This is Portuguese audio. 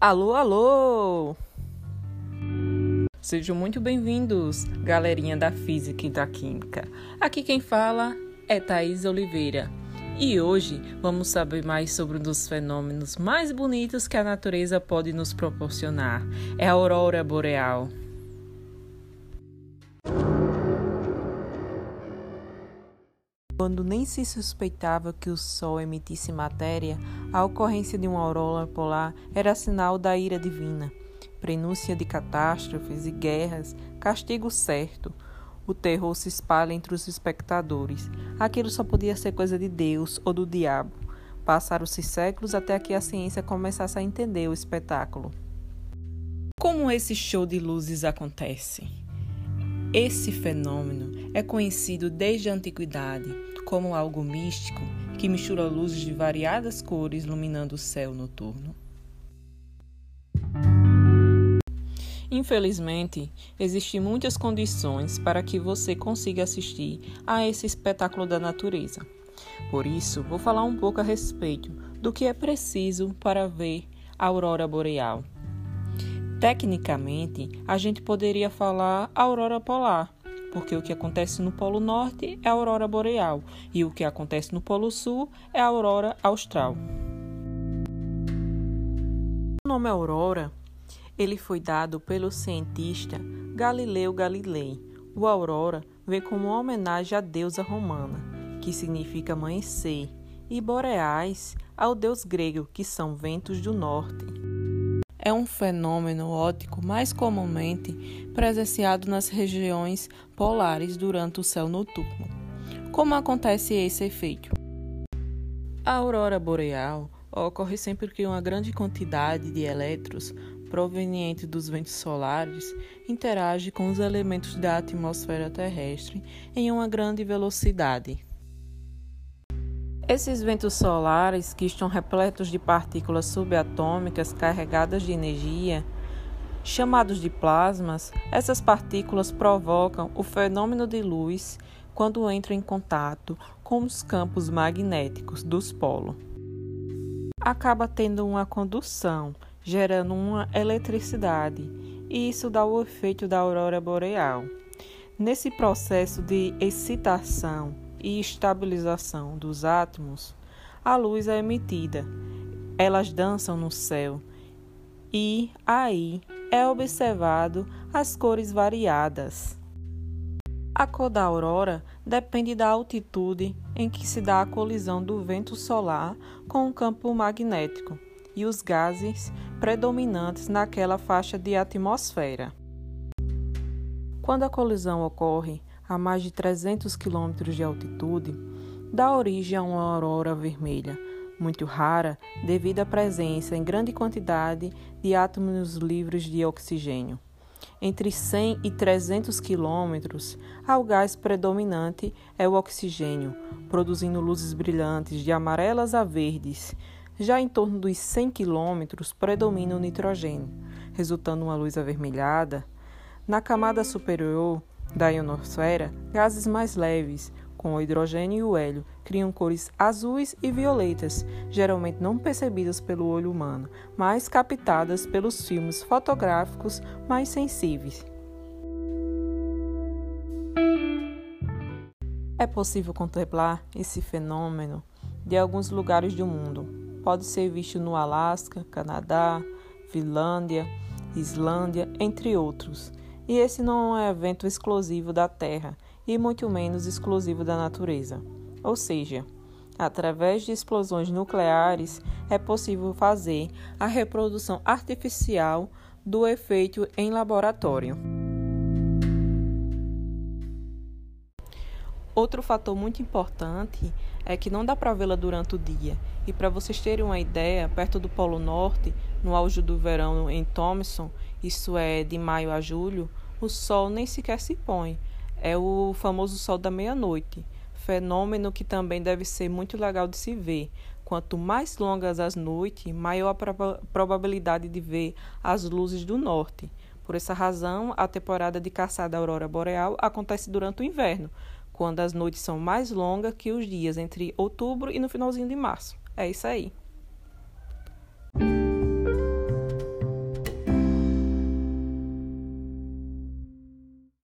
Alô, alô! Sejam muito bem-vindos, galerinha da Física e da Química. Aqui quem fala é Thaís Oliveira. E hoje vamos saber mais sobre um dos fenômenos mais bonitos que a natureza pode nos proporcionar. É a aurora boreal. Quando nem se suspeitava que o Sol emitisse matéria, a ocorrência de uma aurora polar era sinal da ira divina, prenúncia de catástrofes e guerras, castigo certo. O terror se espalha entre os espectadores. Aquilo só podia ser coisa de Deus ou do diabo. Passaram-se séculos até que a ciência começasse a entender o espetáculo. Como esse show de luzes acontece? Esse fenômeno é conhecido desde a antiguidade como algo místico que mistura luzes de variadas cores iluminando o céu noturno. Infelizmente, existem muitas condições para que você consiga assistir a esse espetáculo da natureza. Por isso, vou falar um pouco a respeito do que é preciso para ver a aurora boreal. Tecnicamente, a gente poderia falar aurora polar, porque o que acontece no Polo Norte é a aurora boreal e o que acontece no Polo Sul é a aurora austral. O nome aurora ele foi dado pelo cientista Galileu Galilei. O aurora vem como uma homenagem à deusa romana, que significa amanhecer, e boreais ao deus grego, que são ventos do norte é um fenômeno óptico mais comumente presenciado nas regiões polares durante o céu noturno. Como acontece esse efeito? A aurora boreal ocorre sempre que uma grande quantidade de elétrons proveniente dos ventos solares interage com os elementos da atmosfera terrestre em uma grande velocidade. Esses ventos solares, que estão repletos de partículas subatômicas carregadas de energia, chamados de plasmas, essas partículas provocam o fenômeno de luz quando entram em contato com os campos magnéticos dos polos. Acaba tendo uma condução, gerando uma eletricidade, e isso dá o efeito da aurora boreal. Nesse processo de excitação e estabilização dos átomos, a luz é emitida. Elas dançam no céu e aí é observado as cores variadas. A cor da aurora depende da altitude em que se dá a colisão do vento solar com o campo magnético e os gases predominantes naquela faixa de atmosfera. Quando a colisão ocorre, a mais de 300 quilômetros de altitude, dá origem a uma aurora vermelha, muito rara devido à presença em grande quantidade de átomos livres de oxigênio. Entre 100 e 300 quilômetros, o gás predominante é o oxigênio, produzindo luzes brilhantes de amarelas a verdes. Já em torno dos 100 quilômetros predomina o nitrogênio, resultando uma luz avermelhada. Na camada superior, da ionosfera, gases mais leves, como o hidrogênio e o hélio, criam cores azuis e violetas, geralmente não percebidas pelo olho humano, mas captadas pelos filmes fotográficos mais sensíveis. É possível contemplar esse fenômeno de alguns lugares do mundo. Pode ser visto no Alasca, Canadá, Finlândia, Islândia, entre outros. E esse não é um evento exclusivo da Terra e muito menos exclusivo da natureza. Ou seja, através de explosões nucleares é possível fazer a reprodução artificial do efeito em laboratório. Outro fator muito importante é que não dá para vê-la durante o dia. E para vocês terem uma ideia, perto do Polo Norte, no auge do verão em Thomson, isso é de maio a julho, o sol nem sequer se põe. É o famoso sol da meia-noite, fenômeno que também deve ser muito legal de se ver. Quanto mais longas as noites, maior a prob probabilidade de ver as luzes do norte. Por essa razão, a temporada de caçada da aurora boreal acontece durante o inverno, quando as noites são mais longas que os dias entre outubro e no finalzinho de março. É isso aí.